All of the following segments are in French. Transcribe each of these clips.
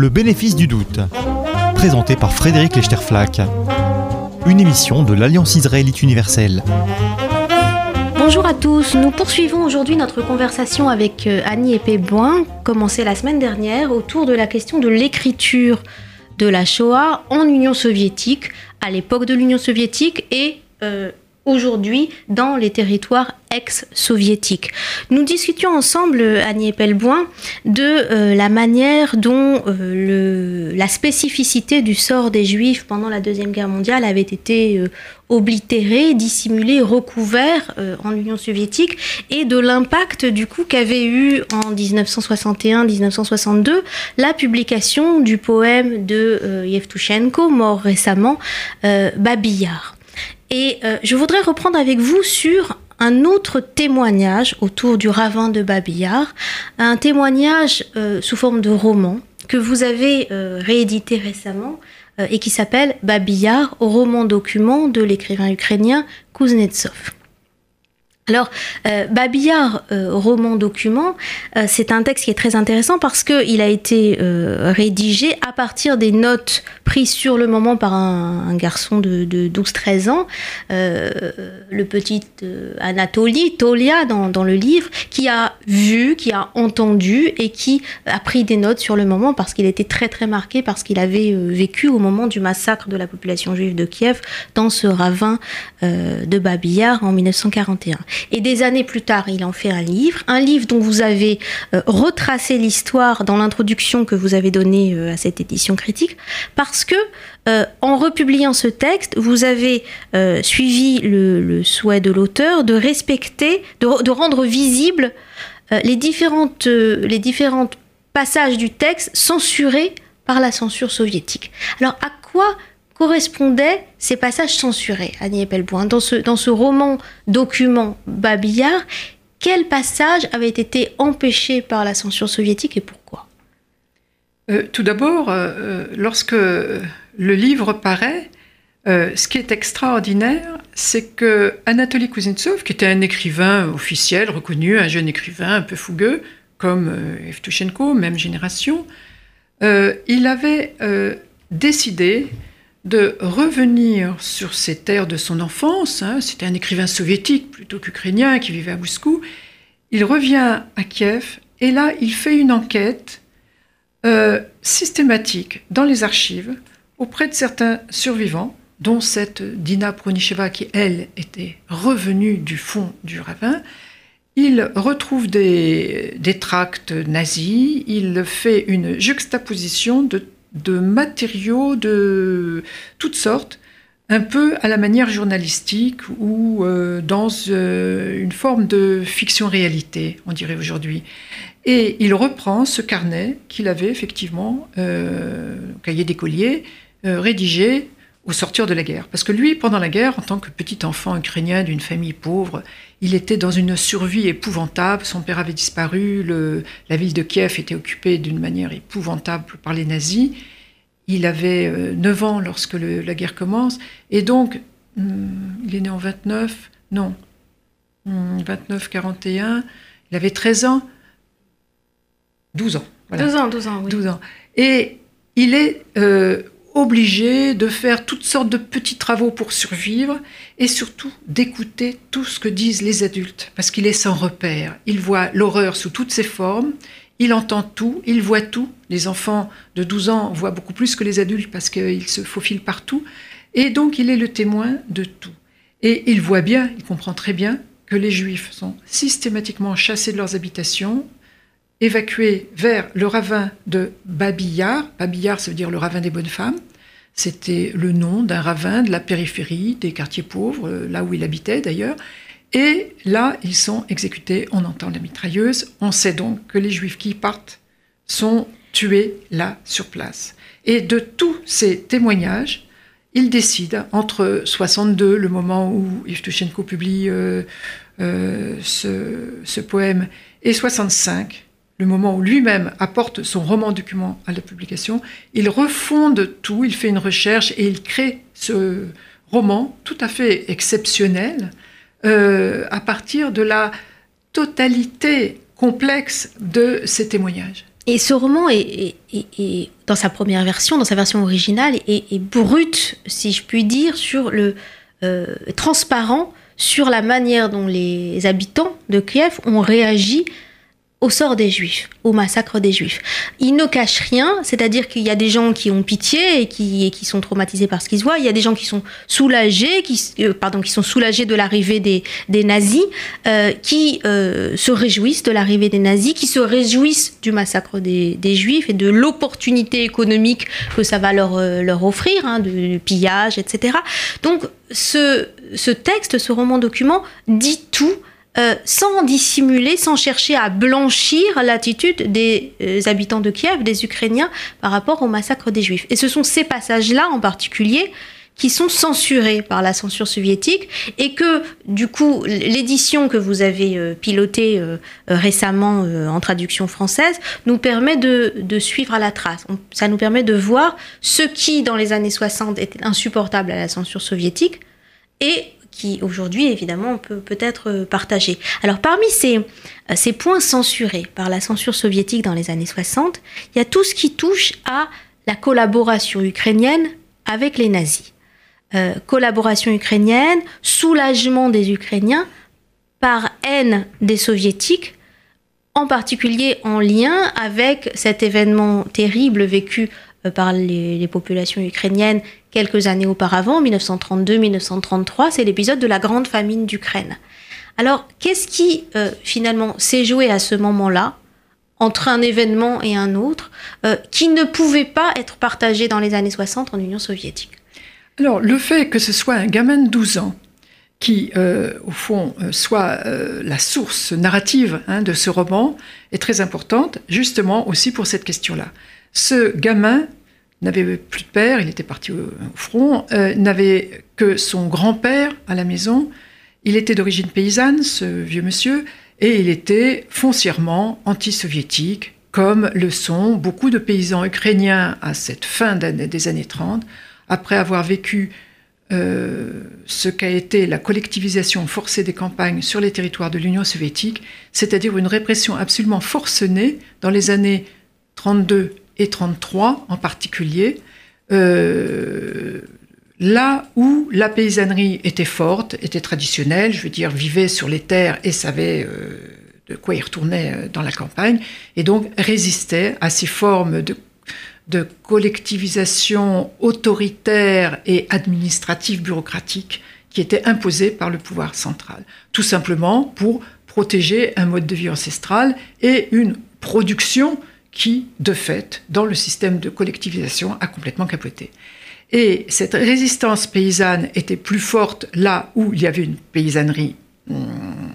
Le bénéfice du doute, présenté par Frédéric Lechterflack, une émission de l'Alliance israélite universelle. Bonjour à tous, nous poursuivons aujourd'hui notre conversation avec euh, Annie Epée-Boin, commencée la semaine dernière, autour de la question de l'écriture de la Shoah en Union soviétique, à l'époque de l'Union soviétique et euh, aujourd'hui dans les territoires ex-soviétiques. Nous discutions ensemble, Annie Pelboin, de euh, la manière dont euh, le, la spécificité du sort des Juifs pendant la Deuxième Guerre mondiale avait été euh, oblitérée, dissimulée, recouvert en Union soviétique et de l'impact du coup qu'avait eu en 1961-1962 la publication du poème de Yevtushenko, mort récemment, Babillard. Et euh, je voudrais reprendre avec vous sur un autre témoignage autour du ravin de Babillard, un témoignage euh, sous forme de roman que vous avez euh, réédité récemment et qui s'appelle Babillard, roman document de l'écrivain ukrainien Kuznetsov. Alors, euh, Babillard, euh, roman document, euh, c'est un texte qui est très intéressant parce qu'il a été rédigé à partir des notes prises sur le moment par un, garçon de, 12-13 ans, le petit Anatoly, Tolia dans, dans, le livre, qui a vu, qui a entendu et qui a pris des notes sur le moment parce qu'il était très très marqué parce qu'il avait vécu au moment du massacre de la population juive de Kiev dans ce ravin de Babillard en 1941. Et des années plus tard, il en fait un livre, un livre dont vous avez euh, retracé l'histoire dans l'introduction que vous avez donnée euh, à cette édition critique, parce que euh, en republiant ce texte, vous avez suivi le, souhait de l'auteur de respecter, de, rendre visibles les différentes, les différentes passages du texte censurés par la censure soviétique. Alors à quoi correspondaient ces passages censurés, Annie Epelboin. Dans ce, dans ce roman document Babillard, quels passages avaient été empêchés par la censure soviétique et pourquoi? Euh, Tout d'abord, euh, euh, lorsque le livre paraît, ce qui est extraordinaire, c'est que Anatoly Kuznetsov, qui était un écrivain officiel, reconnu, un jeune écrivain un peu fougueux, comme Evtushenko, même génération, il avait décidé de revenir sur ces terres de son enfance. Hein. C'était un écrivain soviétique plutôt qu'ukrainien qui vivait à Moscou. Il revient à Kiev et là, il fait une enquête euh, systématique dans les archives auprès de certains survivants, dont cette Dina Pronicheva qui, elle, était revenue du fond du ravin. Il retrouve des, des tracts nazis, il fait une juxtaposition de de matériaux de toutes sortes, un peu à la manière journalistique ou euh, dans euh, une forme de fiction-réalité, on dirait aujourd'hui. Et il reprend ce carnet qu'il avait effectivement, euh, cahier d'écolier, rédigé au sortir de la guerre. Parce que lui, pendant la guerre, en tant que petit enfant ukrainien d'une famille pauvre, il était dans une survie épouvantable. Son père avait disparu, la ville de Kiev était occupée d'une manière épouvantable par les nazis. Il avait 9 euh, ans lorsque la guerre commence. Et donc, hmm, il est né en 29, non, 29, hmm, 41, il avait 13 ans, 12 ans. 12 ans, 12 ans, oui. 12 ans. Et il est euh, obligé de faire toutes sortes de petits travaux pour survivre et surtout d'écouter tout ce que disent les adultes parce qu'il est sans repère. Il voit l'horreur sous toutes ses formes, il entend tout, il voit tout. Les enfants de 12 ans voient beaucoup plus que les adultes parce qu'ils se faufilent partout et donc il est le témoin de tout. Et il voit bien, il comprend très bien que les juifs sont systématiquement chassés de leurs habitations, évacué vers le ravin de Babillard. Babillard, ça veut dire le ravin des bonnes femmes. C'était le nom d'un ravin de la périphérie, des quartiers pauvres, euh, là où il habitait d'ailleurs. Et là, ils sont exécutés, on entend la mitrailleuse. On sait donc que les juifs qui partent sont tués là, sur place. Et de tous ces témoignages, il décide, entre 62, le moment où Yevtushenko publie euh, euh, ce, ce, poème, et 65, le moment où lui-même apporte son roman document à la publication, il refonde tout, il fait une recherche et il crée ce roman tout à fait exceptionnel euh, à partir de la totalité complexe de ces témoignages. Et ce roman est, dans sa première version, dans sa version originale, est, brut, si je puis dire, sur le euh, transparent sur la manière dont les habitants de Kiev ont réagi au sort des Juifs, au massacre des Juifs. Il ne cache rien, c'est-à-dire qu'il y a des gens qui ont pitié et qui, qui sont traumatisés par ce qu'ils voient. Il y a des gens qui sont soulagés, qui, euh, pardon, qui sont soulagés de l'arrivée des, des, nazis, euh, qui euh, se réjouissent de l'arrivée des nazis, qui se réjouissent du massacre des, des Juifs et de l'opportunité économique que ça va leur, leur offrir, hein, de pillage, etc. Donc ce, ce texte, ce roman document dit tout euh, sans dissimuler, sans chercher à blanchir l'attitude des euh, habitants de Kiev, des Ukrainiens, par rapport au massacre des Juifs. Et ce sont ces passages-là en particulier qui sont censurés par la censure soviétique et que du coup l'édition que vous avez euh, pilotée récemment en traduction française nous permet de, de suivre à la trace. ça nous permet de voir ce qui dans les années 60 était insupportable à la censure soviétique et aujourd'hui évidemment peut peut-être euh, partager. Alors parmi ces, euh, ces points censurés par la censure soviétique dans les années 60, il y a tout ce qui touche à la collaboration ukrainienne avec les nazis. Euh, collaboration ukrainienne, soulagement des Ukrainiens par haine des soviétiques, en particulier en lien avec cet événement terrible vécu par les, populations ukrainiennes quelques années auparavant, 1932-1933, c'est l'épisode de la grande famine d'Ukraine. Alors, qu'est-ce qui euh, finalement s'est joué à ce moment-là entre un événement et un autre, euh, qui ne pouvait pas être partagé dans les années 60 en Union soviétique? Alors, le fait que ce soit un gamin de 12 ans qui, euh, au fond, soit la source narrative hein, de ce roman est très importante, justement aussi pour cette question-là. Ce gamin n'avait plus de père, il était parti au, front, euh, n'avait que son grand-père à la maison. Il était d'origine paysanne, ce vieux monsieur, et il était foncièrement anti-soviétique, comme le sont beaucoup de paysans ukrainiens à cette fin des années 30, après avoir vécu euh, ce qu'a été la collectivisation forcée des campagnes sur les territoires de l'Union soviétique, c'est-à-dire une répression absolument forcenée dans les années 32 et 33 en particulier, euh, là où la paysannerie était forte, était traditionnelle, je veux dire, vivait sur les terres et savait euh, de quoi il retournait euh, dans la campagne, et donc résistait à ces formes de, de collectivisation autoritaire et administrative bureaucratique qui étaient imposées par le pouvoir central, tout simplement pour protéger un mode de vie ancestral et une production qui, de fait, dans le système de collectivisation, a complètement capoté. Et cette résistance paysanne était plus forte là où il y avait une paysannerie hum,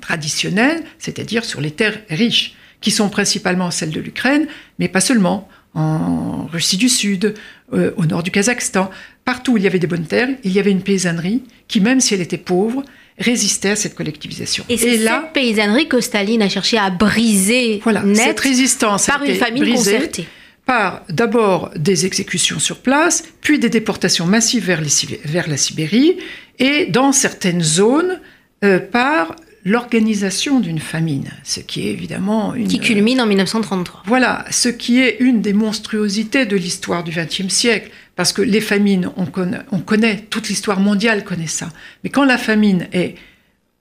traditionnelle, c'est-à-dire sur les terres riches, qui sont principalement celles de l'Ukraine, mais pas seulement, en Russie du Sud, euh, au nord du Kazakhstan. Partout où il y avait des bonnes terres, il y avait une paysannerie qui, même si elle était pauvre, résister à cette collectivisation. Et c'est cette paysannerie que Staline a cherché à briser voilà, cette résistance par une famine concertée. Par d'abord des exécutions sur place, puis des déportations massives vers, vers la Sibérie, et dans certaines zones, euh, par l'organisation d'une famine, ce qui est évidemment une... Qui culmine en 1933. Voilà, ce qui est une des monstruosités de l'histoire du XXe siècle, parce que les famines, on connaît, on connaît toute l'histoire mondiale connaît ça, mais quand la famine est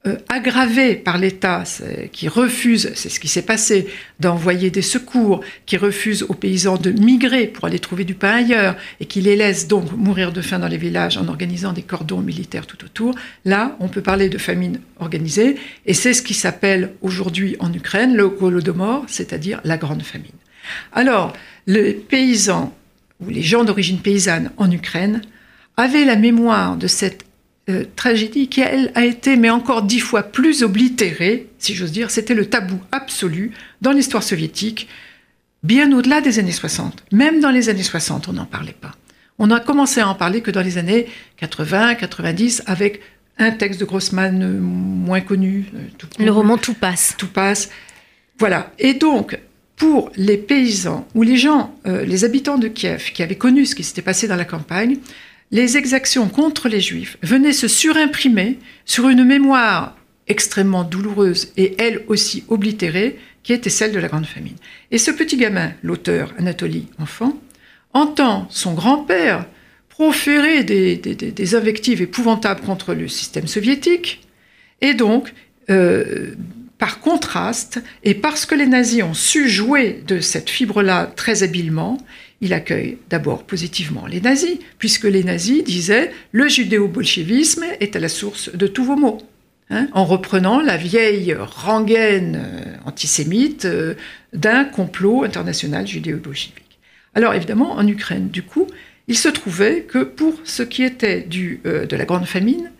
euh, aggravé par l'État qui refuse, c'est ce qui s'est passé, d'envoyer des secours, qui refuse aux paysans de migrer pour aller trouver du pain ailleurs et qui les laisse donc mourir de faim dans les villages en organisant des cordons militaires tout autour, là, on peut parler de famine organisée et c'est ce qui s'appelle aujourd'hui en Ukraine le Golodomor, c'est-à-dire la grande famine. Alors, les paysans ou les gens d'origine paysanne en Ukraine avaient la mémoire de cette euh, tragédie qui, elle, a été, mais encore dix fois plus oblitérée, si j'ose dire. C'était le tabou absolu dans l'histoire soviétique, bien au-delà des années 60. Même dans les années 60, on n'en parlait pas. On a commencé à en parler que dans les années 80, 90, avec un texte de Grossman euh, moins connu. Euh, le roman Tout passe. Tout passe. Voilà. Et donc, pour les paysans ou les gens, les habitants de Kiev qui avaient connu ce qui s'était passé dans la campagne, les exactions contre les juifs venaient se surimprimer sur une mémoire extrêmement douloureuse et elle aussi oblitérée qui était celle de la Grande Famine. Et ce petit gamin, l'auteur Anatoly Enfant, entend son grand-père proférer des, invectives épouvantables contre le système soviétique, et donc, euh, par contraste, et parce que les nazis ont su jouer de cette fibre-là très habilement, il accueille d'abord positivement les nazis, puisque les nazis disaient le judéo-bolchevisme est à la source de tous vos maux. Hein, en reprenant la vieille rengaine euh, antisémite euh, d'un complot international judéo-bolchevique. Alors évidemment, en Ukraine, du coup, il se trouvait que pour ce qui était du, euh, de la grande famine,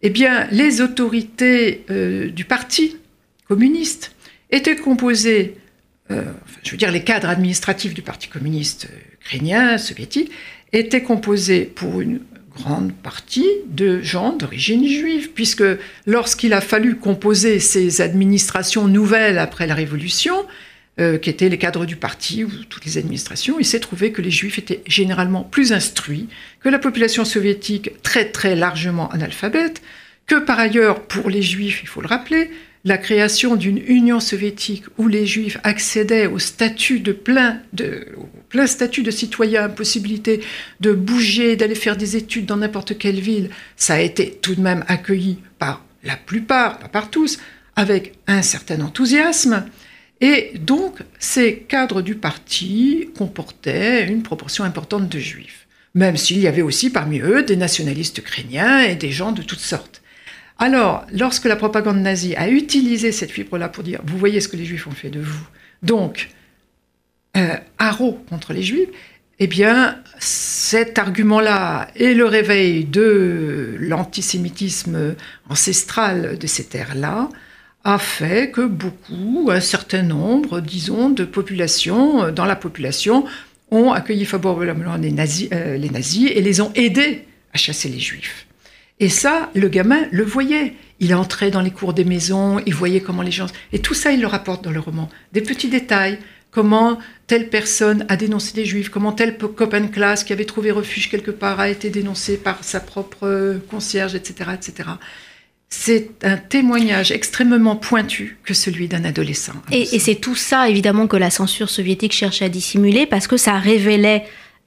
eh bien, les autorités du parti communiste étaient composées, je veux dire les cadres administratifs du parti communiste ukrainien, soviétique, étaient composés pour une grande partie de gens d'origine juive, puisque lorsqu'il a fallu composer ces administrations nouvelles après la Révolution, euh, qui étaient les cadres du parti ou toutes les administrations, il s'est trouvé que les juifs étaient généralement plus instruits, que la population soviétique très très largement analphabète, que par ailleurs, pour les juifs, il faut le rappeler, la création d'une Union soviétique où les Juifs accédaient au statut de plein, de, plein statut de citoyen, possibilité de bouger, d'aller faire des études dans n'importe quelle ville, ça a été tout de même accueilli par la plupart, pas par tous, avec un certain enthousiasme. Et donc, ces cadres du parti comportaient une proportion importante de juifs, même s'il y avait aussi parmi eux des nationalistes ukrainiens et des gens de toutes sortes. Alors, lorsque la propagande nazie a utilisé cette fibre-là pour dire, vous voyez ce que les juifs ont fait de vous, donc, euh, haro contre les juifs, eh bien, cet argument-là et le réveil de l'antisémitisme ancestral de ces terres-là a fait que beaucoup, un certain nombre, disons, de populations, dans la population, ont accueilli favorablement les nazis, euh, les nazis et les ont aidés à chasser les juifs. Et ça, le gamin le voyait. Il entrait dans les cours des maisons, il voyait comment les gens... Et tout ça, il le rapporte dans le roman. Des petits détails, comment telle personne a dénoncé des juifs, comment tel copain classe qui avait trouvé refuge quelque part a été dénoncé par sa propre euh, concierge, etc. etc. C'est un témoignage extrêmement pointu que celui d'un adolescent. Et, et c'est tout ça, évidemment, que la censure soviétique cherchait à dissimuler parce que ça révélait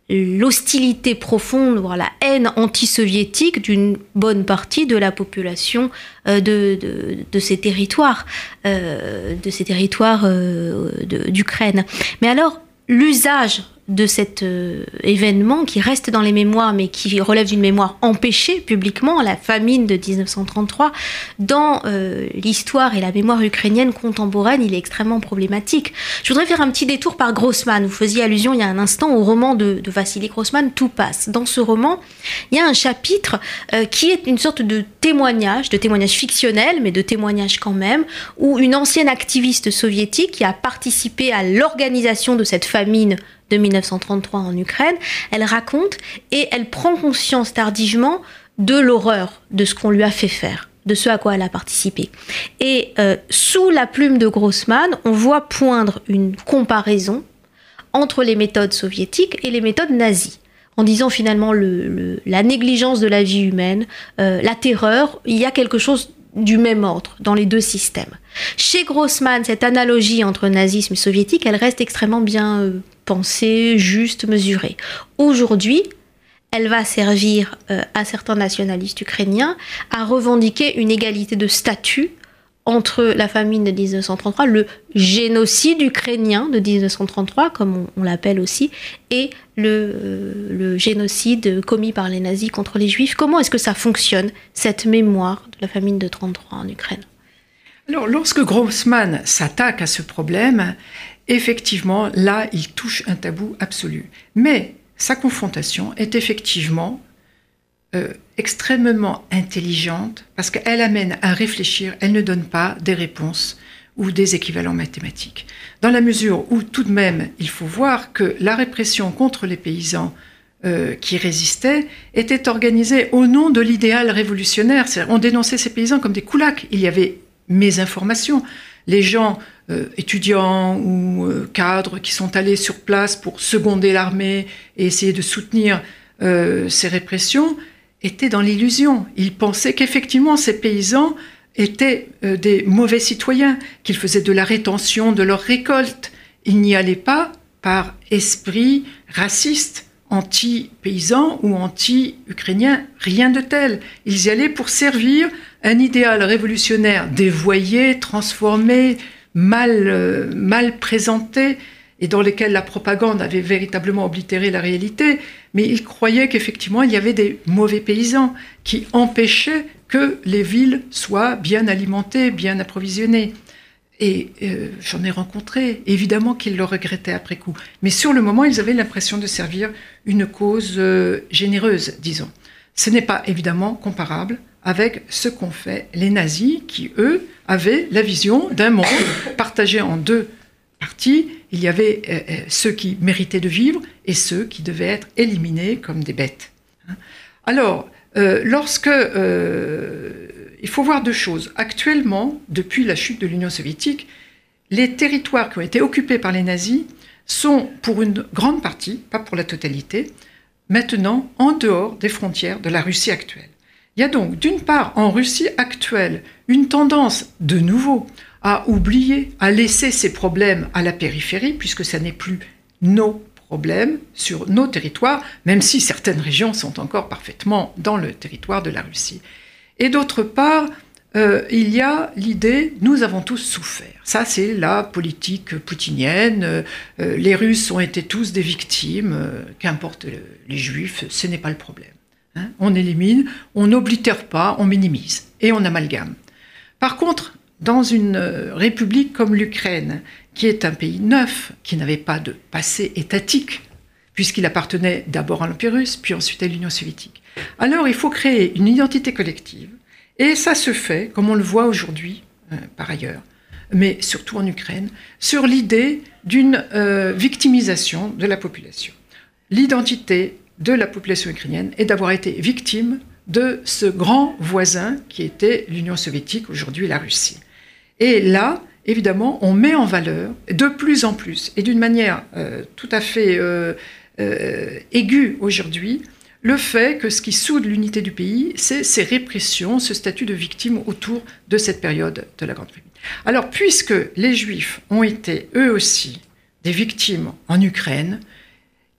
l'hostilité profonde, voire la haine anti-soviétique d'une bonne partie de la population euh, de, de, ces territoires, euh, de ces territoires euh, d'Ukraine. Mais alors, l'usage de cet euh, événement qui reste dans les mémoires, mais qui relève d'une mémoire empêchée publiquement, la famine de 1933, dans euh, l'histoire et la mémoire ukrainienne contemporaine, il est extrêmement problématique. Je voudrais faire un petit détour par Grossman. Vous faisiez allusion il y a un instant au roman de, de Vassili Grossman, Tout passe. Dans ce roman, il y a un chapitre euh, qui est une sorte de témoignage, de témoignage fictionnel, mais de témoignage quand même, où une ancienne activiste soviétique qui a participé à l'organisation de cette famine de 1933 en Ukraine, elle raconte et elle prend conscience tardivement de l'horreur de ce qu'on lui a fait faire de ce à quoi elle a participé. Et euh, sous la plume de Grossman, on voit poindre une comparaison entre les méthodes soviétiques et les méthodes nazies en disant finalement la négligence de la vie humaine, euh, la terreur, il y a quelque chose du même ordre dans les deux systèmes. Chez Grossman, cette analogie entre nazisme et soviétique, elle reste extrêmement bien euh, pensée, juste, mesurée. Aujourd'hui, elle va servir euh, à certains nationalistes ukrainiens à revendiquer une égalité de statut entre la famine de 1933, le génocide ukrainien de 1933, comme on, l'appelle aussi, et le, euh, le, génocide commis par les nazis contre les juifs. Comment est-ce que ça fonctionne, cette mémoire de la famine de 1933 en Ukraine? Alors, lorsque Grossman s'attaque à ce problème, effectivement, là, il touche un tabou absolu. Mais sa confrontation est effectivement euh, extrêmement intelligente parce qu'elle amène à réfléchir, elle ne donne pas des réponses ou des équivalents mathématiques. Dans la mesure où tout de même, il faut voir que la répression contre les paysans euh, qui résistaient était organisée au nom de l'idéal révolutionnaire. On dénonçait ces paysans comme des coulacs. Il y avait mésinformation. Les gens, euh, étudiants ou cadres, qui sont allés sur place pour seconder l'armée et essayer de soutenir ces répressions, était dans l'illusion. Il pensait qu'effectivement ces paysans étaient euh, des mauvais citoyens, qu'ils faisaient de la rétention de leurs récoltes. Ils n'y allaient pas par esprit raciste, anti-paysan ou anti-ukrainien, rien de tel. Ils y allaient pour servir un idéal révolutionnaire dévoyé, transformé, mal, euh, mal présenté, et dans lesquels la propagande avait véritablement oblitéré la réalité, mais ils croyaient qu'effectivement il y avait des mauvais paysans qui empêchaient que les villes soient bien alimentées, bien approvisionnées. Et euh, j'en ai rencontré, évidemment qu'ils le regrettaient après coup. Mais sur le moment, ils avaient l'impression de servir une cause euh, généreuse, disons. Ce n'est pas évidemment comparable avec ce qu'ont fait les nazis, qui, eux, avaient la vision d'un monde partagé en deux parties. Il y avait euh, ceux qui méritaient de vivre et ceux qui devaient être éliminés comme des bêtes. Hein. Alors, lorsque il faut voir deux choses. Actuellement, depuis la chute de l'Union soviétique, les territoires qui ont été occupés par les nazis sont, pour une grande partie, pas pour la totalité, maintenant en dehors des frontières de la Russie actuelle. Il y a donc, d'une part, en Russie actuelle, une tendance, de nouveau, à oublier, à laisser ces problèmes à la périphérie, puisque ce n'est plus nos problèmes sur nos territoires, même si certaines régions sont encore parfaitement dans le territoire de la Russie. Et d'autre part, euh, il y a l'idée, nous avons tous souffert. Ça, c'est la politique poutinienne. Euh, les Russes ont été tous des victimes, euh, qu'importe les Juifs, ce n'est pas le problème. Hein. on élimine, on n'oblitère pas, on minimise et on amalgame. Par contre, dans une république comme l'Ukraine, qui est un pays neuf, qui n'avait pas de passé étatique, puisqu'il appartenait d'abord à l'Empire russe, puis ensuite à l'Union soviétique, alors il faut créer une identité collective. Et ça se fait, comme on le voit aujourd'hui, euh, par ailleurs, mais surtout en Ukraine, sur l'idée d'une euh, victimisation de la population. L'identité de la population ukrainienne est d'avoir été victime de ce grand voisin qui était l'Union soviétique, aujourd'hui la Russie. Et là, évidemment, on met en valeur de plus en plus, et d'une manière euh, tout à fait aiguë aujourd'hui, le fait que ce qui soude l'unité du pays, c'est ces répressions, ce statut de victime autour de cette période de la Grande République. Alors, puisque les Juifs ont été eux aussi des victimes en Ukraine,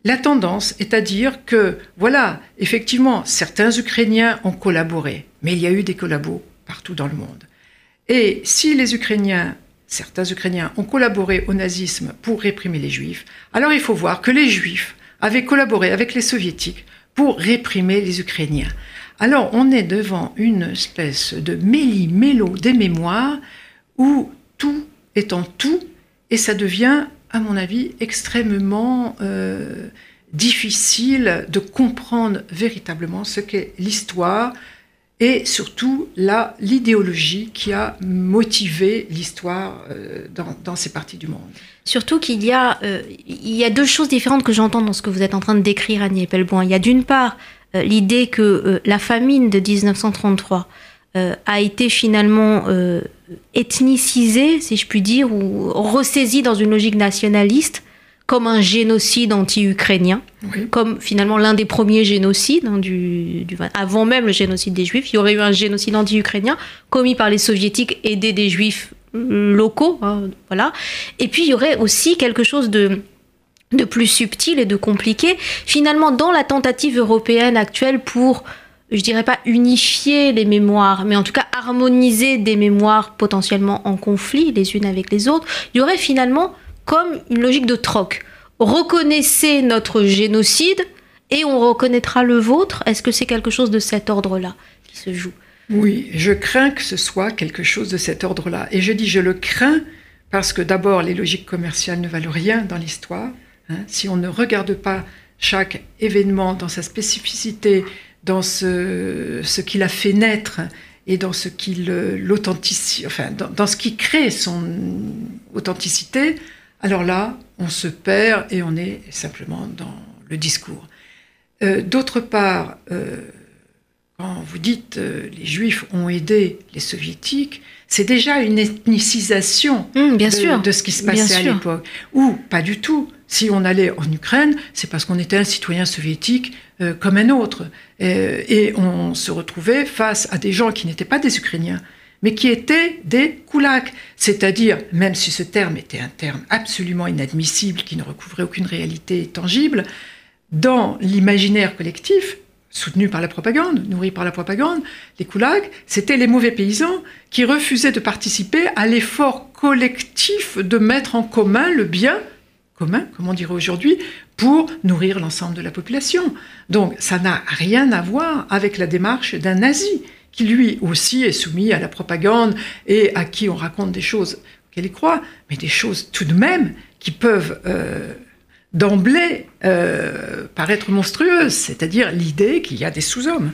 la tendance est à dire que, voilà, effectivement, certains Ukrainiens ont collaboré, mais il y a eu des collabos partout dans le monde. Et si les Ukrainiens, certains Ukrainiens ont collaboré au nazisme pour réprimer les Juifs, alors il faut voir que les Juifs avaient collaboré avec les Soviétiques pour réprimer les Ukrainiens. Alors on est devant une espèce de méli-mélo des mémoires où tout est en tout et ça devient, à mon avis, extrêmement euh, difficile de comprendre véritablement ce qu'est l'histoire et surtout l'idéologie qui a motivé l'histoire euh, dans, ces parties du monde. Surtout qu'il y, a, euh, y a deux choses différentes que j'entends dans ce que vous êtes en train de décrire, Annie Pelboin. Il y a d'une part l'idée que la famine de 1933 a été finalement ethnicisée, si je puis dire, ou ressaisie dans une logique nationaliste comme un génocide anti-ukrainien, comme finalement l'un des premiers génocides, hein, du, avant même le génocide des Juifs, il y aurait eu un génocide anti-ukrainien commis par les soviétiques aidés des Juifs locaux, hein, voilà. Et puis il y aurait aussi quelque chose de de plus subtil et de compliqué, finalement dans la tentative européenne actuelle pour je dirais pas unifier les mémoires, mais en tout cas harmoniser des mémoires potentiellement en conflit les unes avec les autres, il y aurait finalement comme une logique de troc. Reconnaissez notre génocide et on reconnaîtra le vôtre. Est-ce que c'est quelque chose de cet ordre-là qui se joue? Oui, je crains que ce soit quelque chose de cet ordre-là. Et je dis je le crains parce que d'abord, les logiques commerciales ne valent rien dans l'histoire. Hein. si on ne regarde pas chaque événement dans sa spécificité, dans ce, ce qu'il a fait naître et dans ce qui l'authenticité, enfin, dans, ce qui crée son authenticité, alors là, on se perd et on est simplement dans le discours. Euh, d'autre part, euh, quand vous dites euh, les Juifs ont aidé les Soviétiques, c'est déjà une ethnicisation mmh, bien de, sûr, de, ce qui se passait à l'époque. Ou pas du tout. Si on allait en Ukraine, c'est parce qu'on était un citoyen soviétique comme un autre. et on se retrouvait face à des gens qui n'étaient pas des Ukrainiens, mais qui étaient des koulaks. C'est-à-dire, même si ce terme était un terme absolument inadmissible, qui ne recouvrait aucune réalité tangible, dans l'imaginaire collectif, soutenu par la propagande, nourri par la propagande, les koulaks, c'était les mauvais paysans qui refusaient de participer à l'effort collectif de mettre en commun le bien commun, comme on dirait aujourd'hui, pour nourrir l'ensemble de la population. Donc ça n'a rien à voir avec la démarche d'un nazi, qui lui aussi est soumis à la propagande et à qui on raconte des choses qu'elle y croit, mais des choses tout de même qui peuvent euh, d'emblée euh, paraître monstrueuse, c'est-à-dire l'idée qu'il y a des sous-hommes.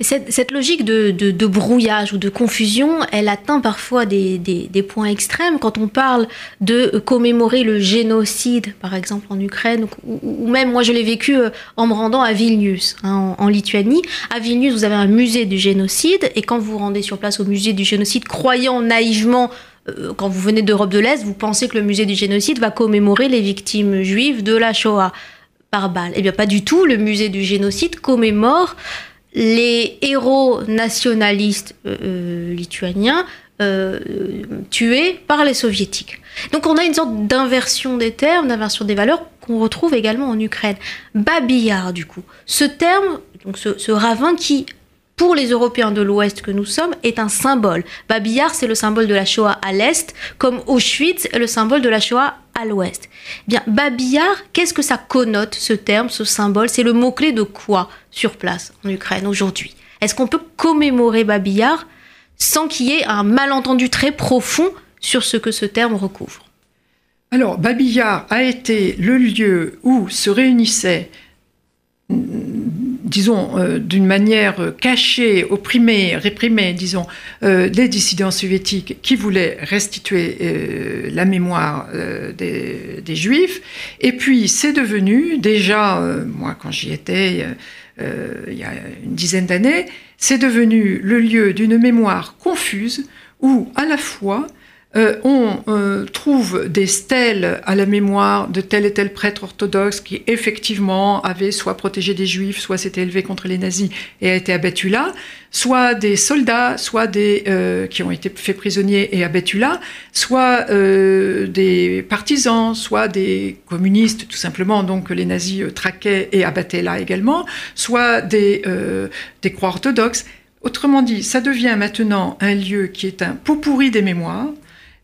Cette, logique de, brouillage ou de confusion, elle atteint parfois des, points extrêmes quand on parle de commémorer le génocide, par exemple en Ukraine, ou, même moi je l'ai vécu euh, en me rendant à Vilnius, hein, en, Lituanie. À Vilnius, vous avez un musée du génocide, et quand vous vous rendez sur place au musée du génocide, croyant naïvement euh, quand vous venez d'Europe de l'Est, vous pensez que le musée du génocide va commémorer les victimes juives de la Shoah par balle. Eh bien, pas du tout. Le musée du génocide commémore les héros nationalistes euh, euh, lituaniens tués par les soviétiques. Donc on a une sorte d'inversion des termes, d'inversion des valeurs qu'on retrouve également en Ukraine. Babillard, du coup. Ce terme, donc ce ravin qui pour les Européens de l'Ouest que nous sommes, est un symbole. Babillard, c'est le symbole de la Shoah à l'Est, comme Auschwitz est le symbole de la Shoah l'Ouest. Bien, Babillard, qu'est-ce que ça connote, ce terme, ce symbole? C'est le mot-clé de quoi sur place en Ukraine aujourd'hui? Est-ce qu'on peut commémorer Babillard sans qu'il y ait un malentendu très profond sur ce que ce terme recouvre? Alors, Babillard a été le lieu où se réunissaient disons, euh, d'une manière euh, cachée, opprimée, réprimée, disons, euh, les dissidents soviétiques qui voulaient restituer la mémoire des, des, Juifs. Et puis, c'est devenu, déjà, moi, quand j'y étais, il y a une dizaine d'années, c'est devenu le lieu d'une mémoire confuse où, à la fois, euh, on euh, trouve des stèles à la mémoire de tel et tel prêtre orthodoxe qui effectivement avait soit protégé des juifs, soit s'était élevé contre les nazis et a été abattu là, soit des soldats, soit des euh, qui ont été faits prisonniers et abattus là, soit des partisans, soit des communistes tout simplement, donc que les nazis traquaient et abattaient là également, soit des, des croix orthodoxes. Autrement dit, ça devient maintenant un lieu qui est un pot pourri des mémoires,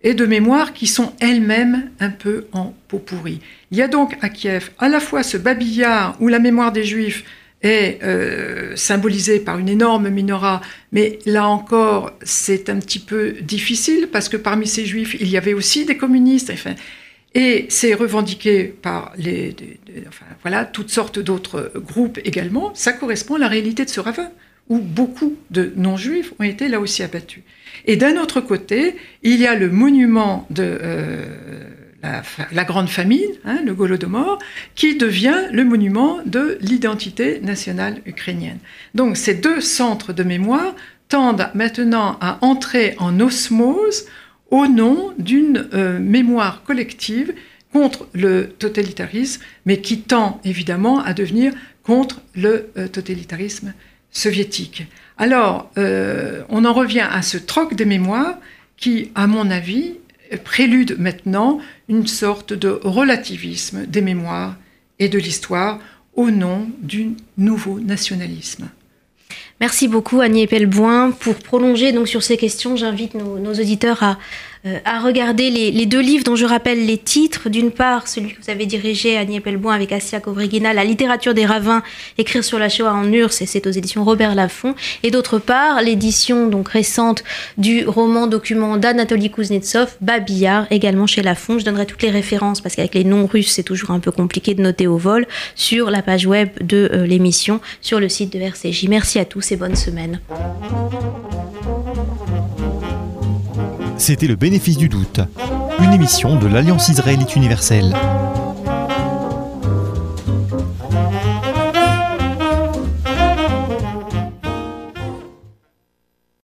et de mémoires qui sont elles-mêmes un peu en peau pourrie. Il y a donc à Kiev à la fois ce babillard où la mémoire des Juifs est euh, symbolisée par une énorme menorah, mais là encore, c'est un petit peu difficile parce que parmi ces Juifs, il y avait aussi des communistes. Et c'est revendiqué par les, voilà, toutes sortes d'autres groupes également. Ça correspond à la réalité de ce ravin, où beaucoup de non-juifs ont été là aussi abattus. Et d'un autre côté, il y a le monument de euh, la, grande famille, hein, le Golodomor, qui devient le monument de l'identité nationale ukrainienne. Donc ces deux centres de mémoire tendent maintenant à entrer en osmose au nom d'une euh, mémoire collective contre le totalitarisme, mais qui tend évidemment à devenir contre le euh, totalitarisme soviétique. Alors, euh, on en revient à ce troc des mémoires qui, à mon avis, prélude maintenant une sorte de relativisme des mémoires et de l'histoire au nom d'un nouveau nationalisme. Merci beaucoup Annie Pelboin. Pour prolonger donc sur ces questions, j'invite nos, auditeurs à, à regarder les, deux livres dont je rappelle les titres. D'une part, celui que vous avez dirigé, Annie Pelboin, avec Assia Kovrigina, La littérature des ravins, écrire sur la Shoah en URSS, et c'est aux éditions Robert Laffont. Et d'autre part, l'édition donc récente du roman document d'Anatoly Kuznetsov, Babillard, également chez Laffont. Je donnerai toutes les références parce qu'avec les noms russes, c'est toujours un peu compliqué de noter au vol sur la page web de euh, l'émission, sur le site de RCJ. Merci à tous et bonne semaine. C'était le bénéfice du doute, une émission de l'Alliance israélite universelle.